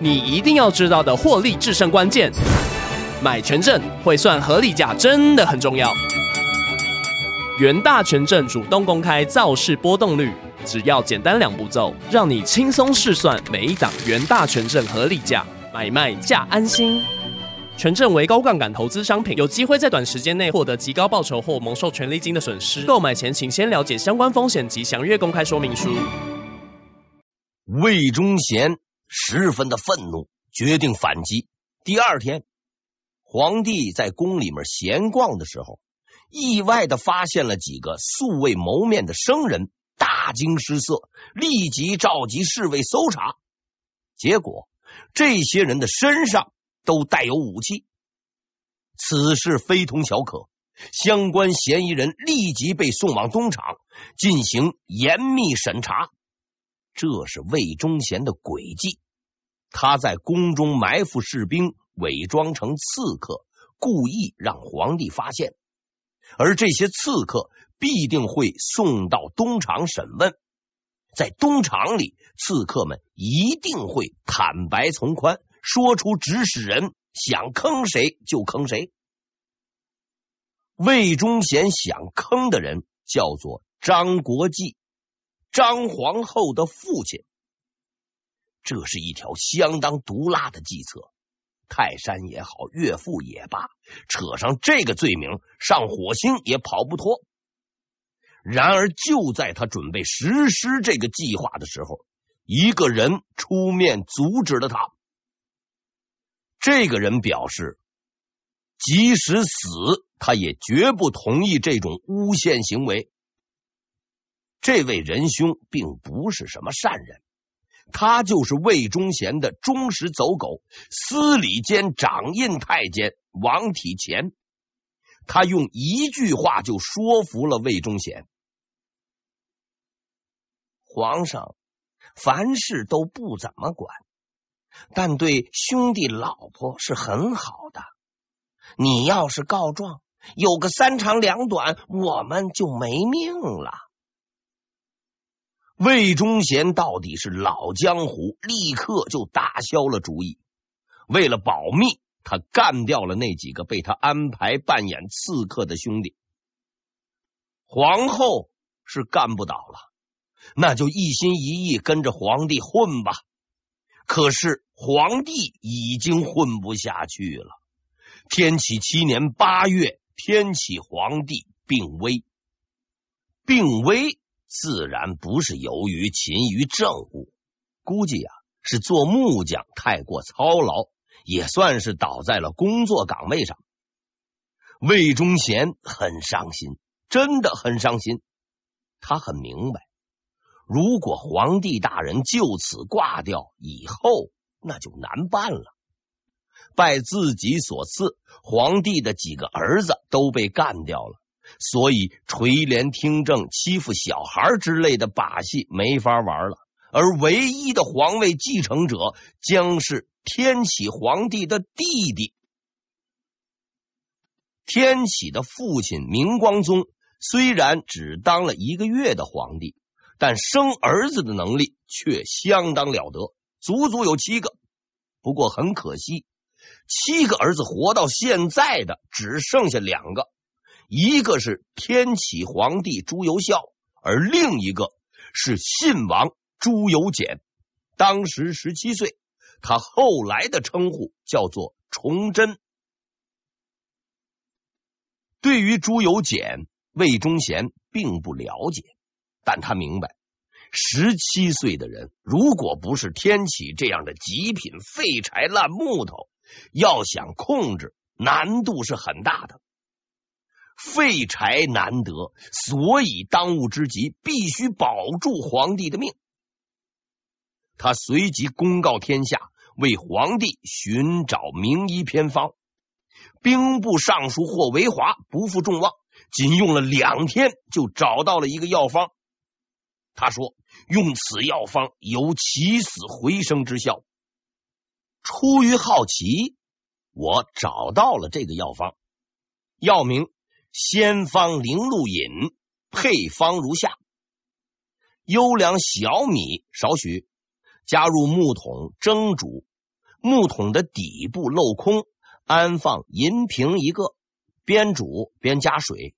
你一定要知道的获利制胜关键。买权证会算合理价真的很重要。元大权证主动公开造市波动率，只要简单两步骤，让你轻松试算每一档元大权证合理价，买卖价安心。权证为高杠杆投资商品，有机会在短时间内获得极高报酬或蒙受权利金的损失。购买前请先了解相关风险及详阅公开说明书。魏忠贤十分的愤怒，决定反击。第二天，皇帝在宫里面闲逛的时候，意外的发现了几个素未谋面的生人，大惊失色，立即召集侍卫搜查。结果，这些人的身上都带有武器，此事非同小可。相关嫌疑人立即被送往东厂进行严密审查。这是魏忠贤的诡计，他在宫中埋伏士兵，伪装成刺客，故意让皇帝发现。而这些刺客必定会送到东厂审问，在东厂里，刺客们一定会坦白从宽，说出指使人想坑谁就坑谁。魏忠贤想坑的人叫做张国际，张皇后的父亲。这是一条相当毒辣的计策。泰山也好，岳父也罢，扯上这个罪名，上火星也跑不脱。然而，就在他准备实施这个计划的时候，一个人出面阻止了他。这个人表示，即使死，他也绝不同意这种诬陷行为。这位仁兄并不是什么善人。他就是魏忠贤的忠实走狗，司礼监掌印太监王体乾。他用一句话就说服了魏忠贤：皇上凡事都不怎么管，但对兄弟老婆是很好的。你要是告状，有个三长两短，我们就没命了。魏忠贤到底是老江湖，立刻就打消了主意。为了保密，他干掉了那几个被他安排扮演刺客的兄弟。皇后是干不倒了，那就一心一意跟着皇帝混吧。可是皇帝已经混不下去了。天启七年八月，天启皇帝病危，病危。自然不是由于勤于政务，估计啊是做木匠太过操劳，也算是倒在了工作岗位上。魏忠贤很伤心，真的很伤心。他很明白，如果皇帝大人就此挂掉，以后那就难办了。拜自己所赐，皇帝的几个儿子都被干掉了。所以垂帘听政、欺负小孩之类的把戏没法玩了，而唯一的皇位继承者将是天启皇帝的弟弟。天启的父亲明光宗虽然只当了一个月的皇帝，但生儿子的能力却相当了得，足足有七个。不过很可惜，七个儿子活到现在的只剩下两个。一个是天启皇帝朱由校，而另一个是信王朱由检，当时十七岁。他后来的称呼叫做崇祯。对于朱由检，魏忠贤并不了解，但他明白，十七岁的人如果不是天启这样的极品废柴烂木头，要想控制，难度是很大的。废柴难得，所以当务之急必须保住皇帝的命。他随即公告天下，为皇帝寻找名医偏方。兵部尚书霍维华不负众望，仅用了两天就找到了一个药方。他说：“用此药方有起死回生之效。”出于好奇，我找到了这个药方，药名。仙方灵露饮，配方如下：优良小米少许，加入木桶蒸煮，木桶的底部镂空，安放银瓶一个，边煮边加水，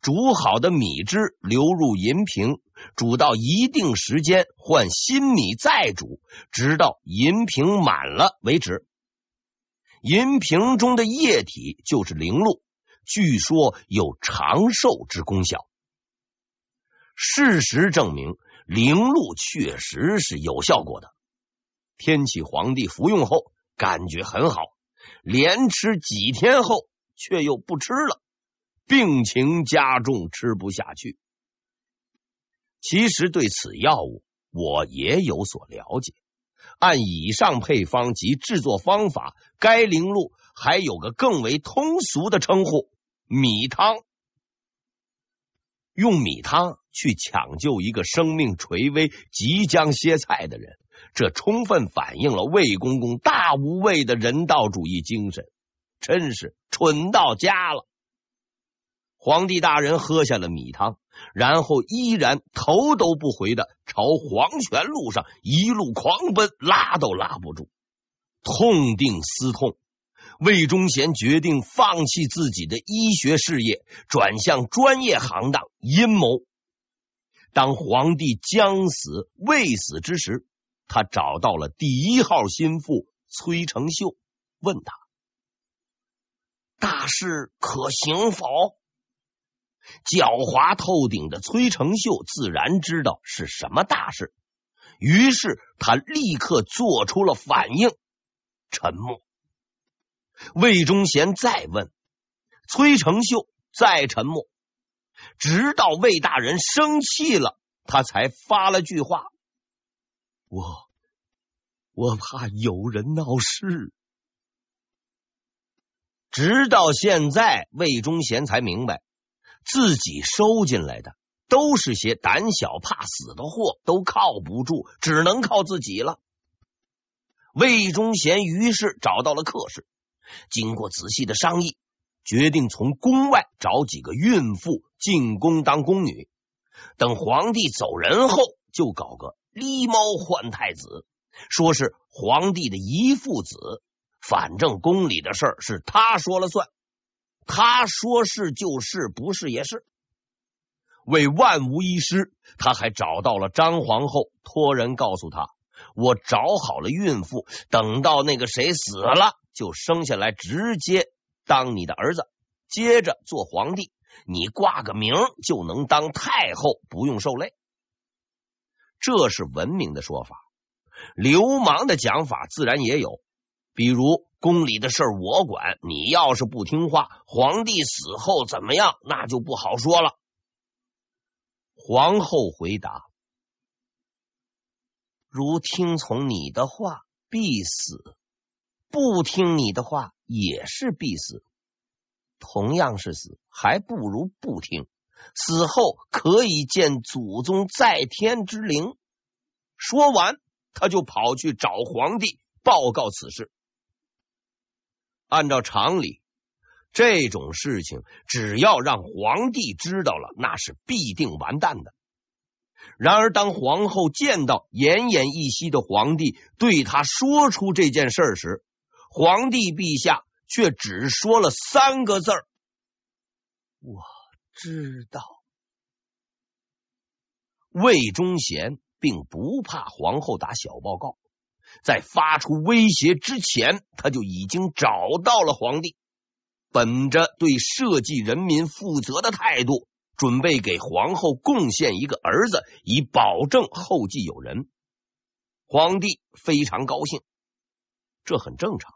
煮好的米汁流入银瓶，煮到一定时间换新米再煮，直到银瓶满了为止。银瓶中的液体就是灵露，据说有长寿之功效。事实证明，灵露确实是有效果的。天启皇帝服用后感觉很好，连吃几天后却又不吃了，病情加重，吃不下去。其实对此药物我也有所了解。按以上配方及制作方法，该灵露还有个更为通俗的称呼——米汤。用米汤去抢救一个生命垂危、即将歇菜的人。这充分反映了魏公公大无畏的人道主义精神，真是蠢到家了。皇帝大人喝下了米汤，然后依然头都不回的朝黄泉路上一路狂奔，拉都拉不住。痛定思痛，魏忠贤决定放弃自己的医学事业，转向专业行当阴谋。当皇帝将死未死之时，他找到了第一号心腹崔成秀，问他：“大事可行否？”狡猾透顶的崔成秀自然知道是什么大事，于是他立刻做出了反应，沉默。魏忠贤再问，崔成秀再沉默，直到魏大人生气了，他才发了句话。我我怕有人闹事，直到现在，魏忠贤才明白，自己收进来的都是些胆小怕死的货，都靠不住，只能靠自己了。魏忠贤于是找到了客氏，经过仔细的商议，决定从宫外找几个孕妇进宫当宫女，等皇帝走人后，就搞个。狸猫换太子，说是皇帝的遗腹子，反正宫里的事儿是他说了算，他说是就是，不是也是。为万无一失，他还找到了张皇后，托人告诉他：“我找好了孕妇，等到那个谁死了，就生下来，直接当你的儿子，接着做皇帝，你挂个名就能当太后，不用受累。”这是文明的说法，流氓的讲法自然也有。比如宫里的事我管，你要是不听话，皇帝死后怎么样，那就不好说了。皇后回答：“如听从你的话，必死；不听你的话，也是必死。同样是死，还不如不听。”死后可以见祖宗在天之灵。说完，他就跑去找皇帝报告此事。按照常理，这种事情只要让皇帝知道了，那是必定完蛋的。然而，当皇后见到奄奄一息的皇帝，对他说出这件事时，皇帝陛下却只说了三个字：“我。”知道，魏忠贤并不怕皇后打小报告，在发出威胁之前，他就已经找到了皇帝，本着对社稷人民负责的态度，准备给皇后贡献一个儿子，以保证后继有人。皇帝非常高兴，这很正常。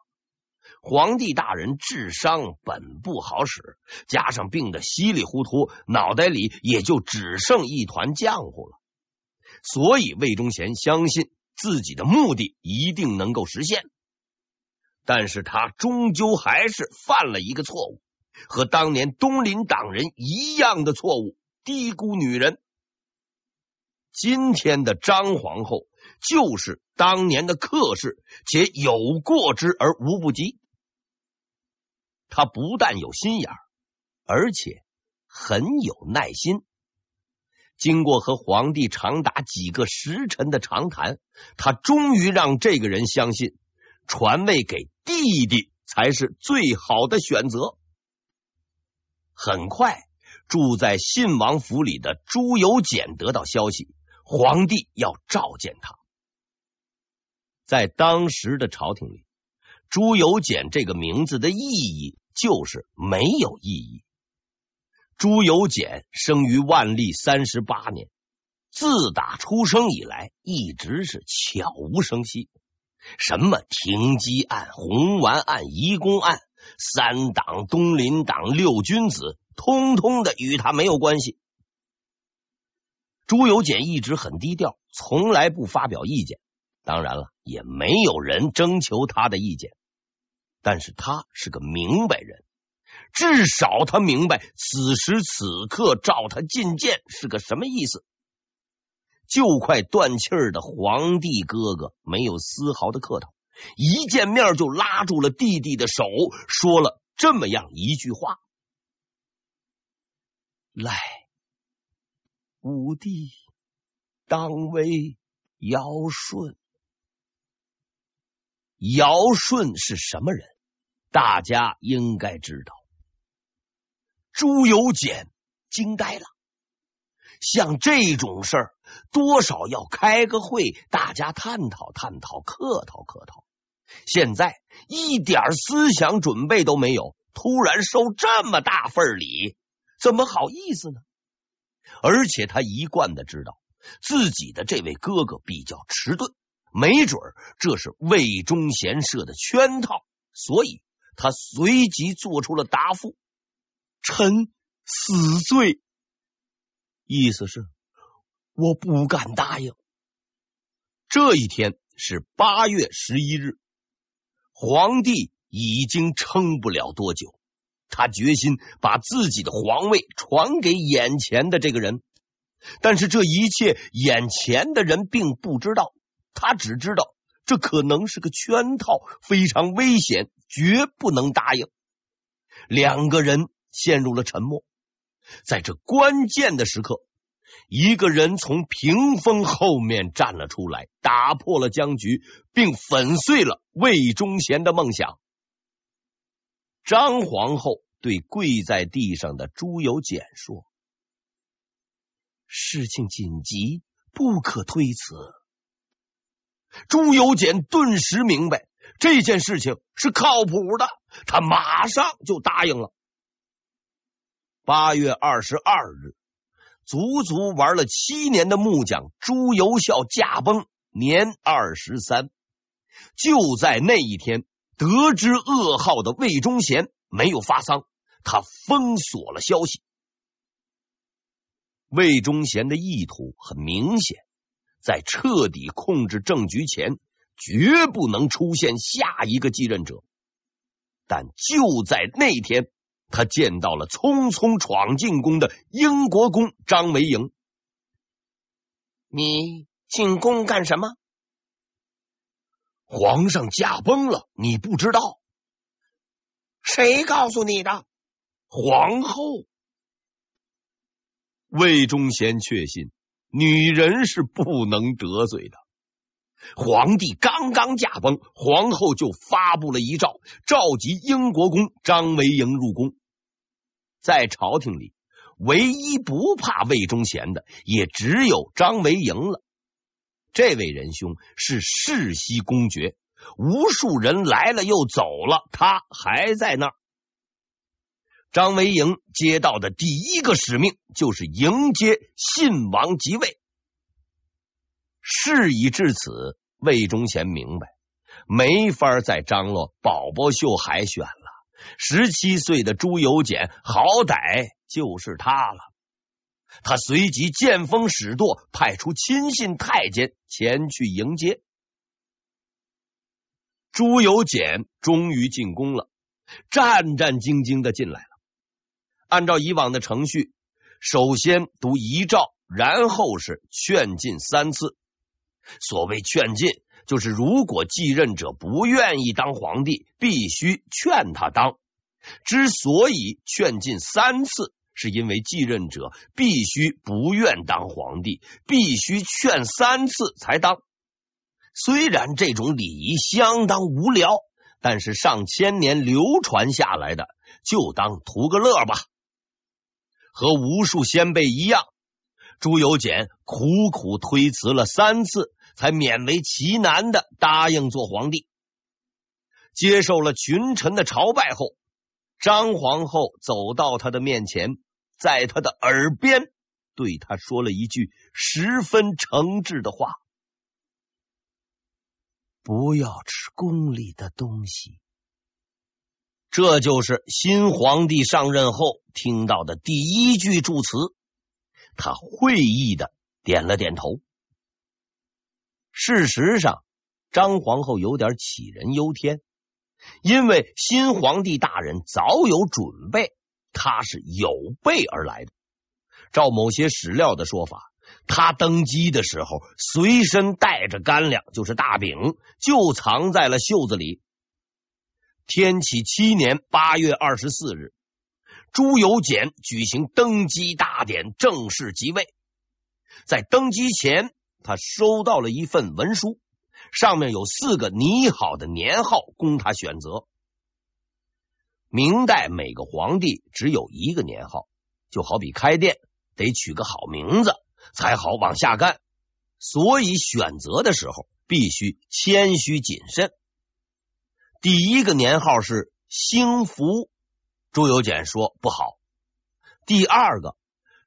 皇帝大人智商本不好使，加上病得稀里糊涂，脑袋里也就只剩一团浆糊了。所以魏忠贤相信自己的目的一定能够实现，但是他终究还是犯了一个错误，和当年东林党人一样的错误，低估女人。今天的张皇后就是当年的客氏，且有过之而无不及。他不但有心眼，而且很有耐心。经过和皇帝长达几个时辰的长谈，他终于让这个人相信，传位给弟弟才是最好的选择。很快，住在信王府里的朱由检得到消息，皇帝要召见他。在当时的朝廷里，朱由检这个名字的意义就是没有意义。朱由检生于万历三十八年，自打出生以来，一直是悄无声息。什么停机案、红丸案、移宫案、三党、东林党、六君子，通通的与他没有关系。朱由检一直很低调，从来不发表意见。当然了，也没有人征求他的意见。但是他是个明白人，至少他明白此时此刻召他觐见是个什么意思。就快断气儿的皇帝哥哥没有丝毫的客套，一见面就拉住了弟弟的手，说了这么样一句话：“来，吾弟当为尧舜。”尧舜是什么人？大家应该知道。朱由检惊呆了。像这种事儿，多少要开个会，大家探讨探讨，客套客套。现在一点思想准备都没有，突然收这么大份礼，怎么好意思呢？而且他一贯的知道自己的这位哥哥比较迟钝，没准这是魏忠贤设的圈套，所以他随即做出了答复：“臣死罪。”意思是，我不敢答应。这一天是八月十一日，皇帝已经撑不了多久，他决心把自己的皇位传给眼前的这个人。但是这一切，眼前的人并不知道，他只知道这可能是个圈套，非常危险，绝不能答应。两个人陷入了沉默。在这关键的时刻，一个人从屏风后面站了出来，打破了僵局，并粉碎了魏忠贤的梦想。张皇后对跪在地上的朱由检说：“事情紧急，不可推辞。”朱由检顿时明白这件事情是靠谱的，他马上就答应了。八月二十二日，足足玩了七年的木匠朱由校驾崩，年二十三。就在那一天，得知噩耗的魏忠贤没有发丧，他封锁了消息。魏忠贤的意图很明显，在彻底控制政局前，绝不能出现下一个继任者。但就在那天。他见到了匆匆闯进宫的英国公张维迎。你进宫干什么？皇上驾崩了，你不知道？谁告诉你的？皇后。魏忠贤确信，女人是不能得罪的。皇帝刚刚驾崩，皇后就发布了遗诏，召集英国公张维迎入宫。在朝廷里，唯一不怕魏忠贤的，也只有张维迎了。这位仁兄是世袭公爵，无数人来了又走了，他还在那儿。张维迎接到的第一个使命就是迎接信王即位。事已至此，魏忠贤明白没法再张罗宝宝秀海选了。十七岁的朱由检好歹就是他了。他随即见风使舵，派出亲信太监前去迎接。朱由检终于进宫了，战战兢兢的进来了。按照以往的程序，首先读遗诏，然后是劝进三次。所谓劝进，就是如果继任者不愿意当皇帝，必须劝他当。之所以劝进三次，是因为继任者必须不愿当皇帝，必须劝三次才当。虽然这种礼仪相当无聊，但是上千年流传下来的，就当图个乐吧。和无数先辈一样，朱由检苦苦推辞了三次，才勉为其难的答应做皇帝。接受了群臣的朝拜后，张皇后走到他的面前，在他的耳边对他说了一句十分诚挚的话：“不要吃宫里的东西。”这就是新皇帝上任后听到的第一句祝词。他会意的点了点头。事实上，张皇后有点杞人忧天。因为新皇帝大人早有准备，他是有备而来的。照某些史料的说法，他登基的时候随身带着干粮，就是大饼，就藏在了袖子里。天启七年八月二十四日，朱由检举行登基大典，正式即位。在登基前，他收到了一份文书。上面有四个拟好的年号供他选择。明代每个皇帝只有一个年号，就好比开店得取个好名字才好往下干，所以选择的时候必须谦虚谨慎。第一个年号是兴福，朱由检说不好。第二个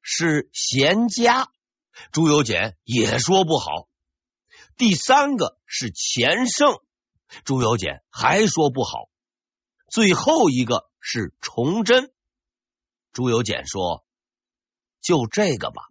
是贤嘉，朱由检也说不好。第三个是钱盛，朱由检还说不好。最后一个是崇祯，朱由检说就这个吧。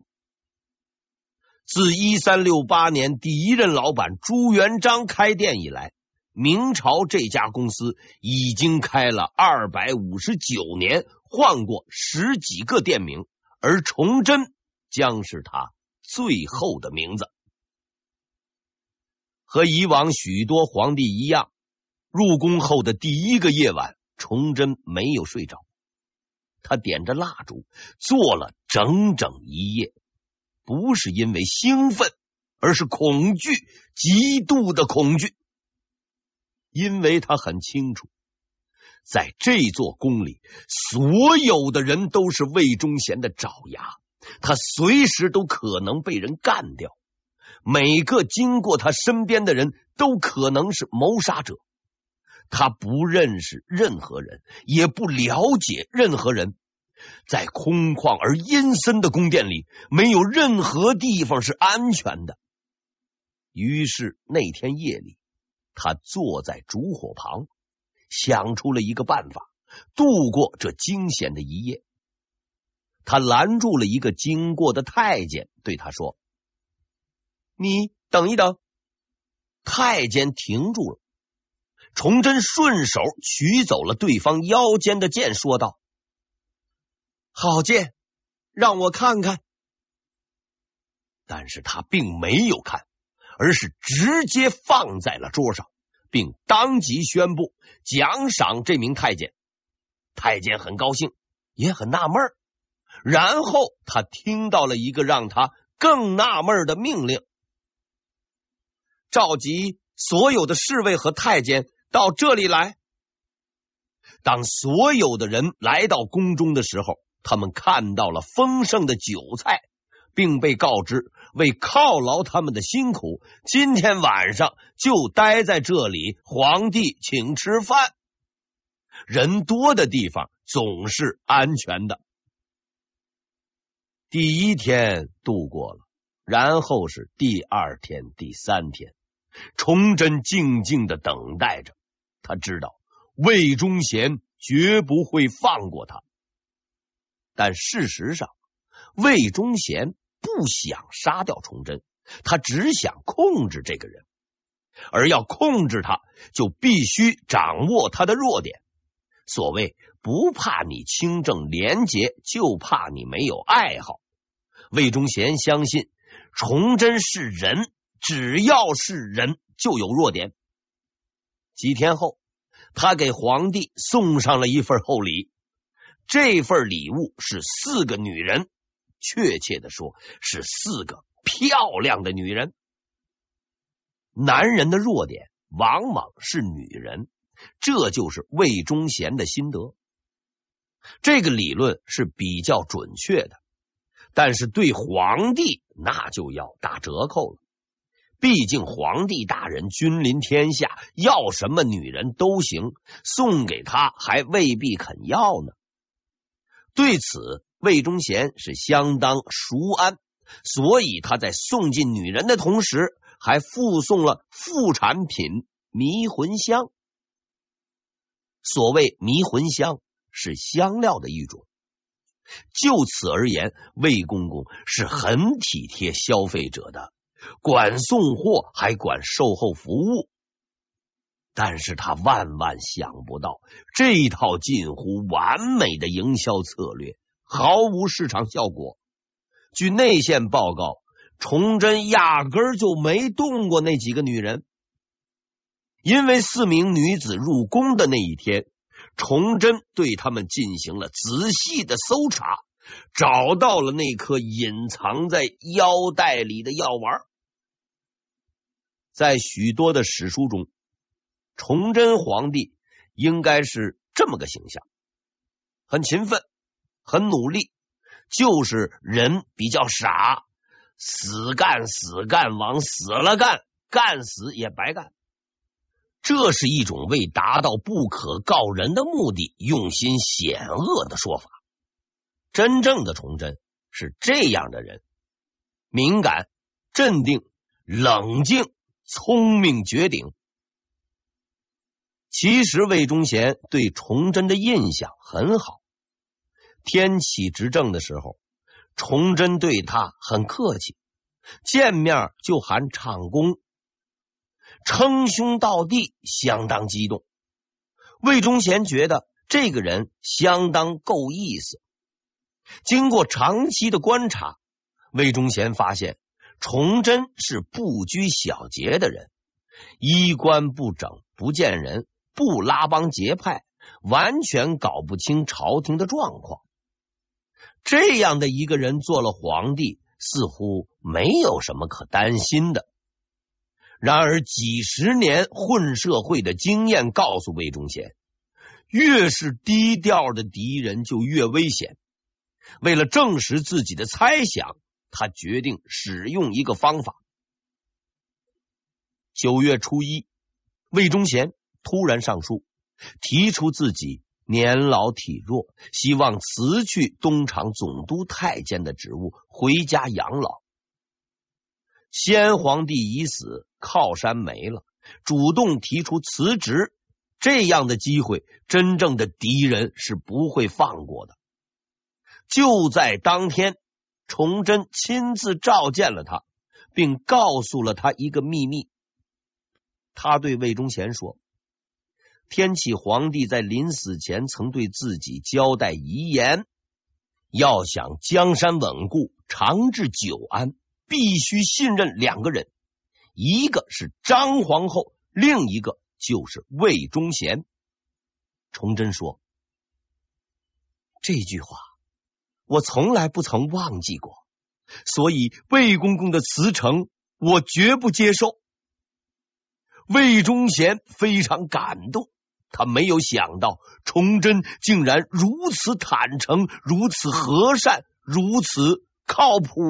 自一三六八年第一任老板朱元璋开店以来，明朝这家公司已经开了二百五十九年，换过十几个店名，而崇祯将是他最后的名字。和以往许多皇帝一样，入宫后的第一个夜晚，崇祯没有睡着。他点着蜡烛，坐了整整一夜，不是因为兴奋，而是恐惧，极度的恐惧。因为他很清楚，在这座宫里，所有的人都是魏忠贤的爪牙，他随时都可能被人干掉。每个经过他身边的人都可能是谋杀者。他不认识任何人，也不了解任何人。在空旷而阴森的宫殿里，没有任何地方是安全的。于是那天夜里，他坐在烛火旁，想出了一个办法，度过这惊险的一夜。他拦住了一个经过的太监，对他说。你等一等，太监停住了。崇祯顺手取走了对方腰间的剑，说道：“好剑，让我看看。”但是他并没有看，而是直接放在了桌上，并当即宣布奖赏这名太监。太监很高兴，也很纳闷儿。然后他听到了一个让他更纳闷的命令。召集所有的侍卫和太监到这里来。当所有的人来到宫中的时候，他们看到了丰盛的酒菜，并被告知为犒劳他们的辛苦，今天晚上就待在这里，皇帝请吃饭。人多的地方总是安全的。第一天度过了，然后是第二天、第三天。崇祯静静的等待着，他知道魏忠贤绝不会放过他。但事实上，魏忠贤不想杀掉崇祯，他只想控制这个人。而要控制他，就必须掌握他的弱点。所谓不怕你清正廉洁，就怕你没有爱好。魏忠贤相信崇祯是人。只要是人，就有弱点。几天后，他给皇帝送上了一份厚礼。这份礼物是四个女人，确切的说，是四个漂亮的女人。男人的弱点往往是女人，这就是魏忠贤的心得。这个理论是比较准确的，但是对皇帝那就要打折扣了。毕竟皇帝大人君临天下，要什么女人都行，送给他还未必肯要呢。对此，魏忠贤是相当熟谙，所以他在送进女人的同时，还附送了副产品迷魂香。所谓迷魂香，是香料的一种。就此而言，魏公公是很体贴消费者的。管送货还管售后服务，但是他万万想不到，这一套近乎完美的营销策略毫无市场效果。据内线报告，崇祯压根儿就没动过那几个女人，因为四名女子入宫的那一天，崇祯对他们进行了仔细的搜查，找到了那颗隐藏在腰带里的药丸。在许多的史书中，崇祯皇帝应该是这么个形象：很勤奋，很努力，就是人比较傻，死干死干，往死了干，干死也白干。这是一种为达到不可告人的目的，用心险恶的说法。真正的崇祯是这样的人：敏感、镇定、冷静。聪明绝顶。其实魏忠贤对崇祯的印象很好。天启执政的时候，崇祯对他很客气，见面就喊长公，称兄道弟，相当激动。魏忠贤觉得这个人相当够意思。经过长期的观察，魏忠贤发现。崇祯是不拘小节的人，衣冠不整，不见人，不拉帮结派，完全搞不清朝廷的状况。这样的一个人做了皇帝，似乎没有什么可担心的。然而，几十年混社会的经验告诉魏忠贤，越是低调的敌人就越危险。为了证实自己的猜想。他决定使用一个方法。九月初一，魏忠贤突然上书，提出自己年老体弱，希望辞去东厂总督太监的职务，回家养老。先皇帝已死，靠山没了，主动提出辞职，这样的机会，真正的敌人是不会放过的。就在当天。崇祯亲自召见了他，并告诉了他一个秘密。他对魏忠贤说：“天启皇帝在临死前曾对自己交代遗言，要想江山稳固、长治久安，必须信任两个人，一个是张皇后，另一个就是魏忠贤。”崇祯说：“这句话。”我从来不曾忘记过，所以魏公公的辞呈我绝不接受。魏忠贤非常感动，他没有想到崇祯竟然如此坦诚、如此和善、如此靠谱。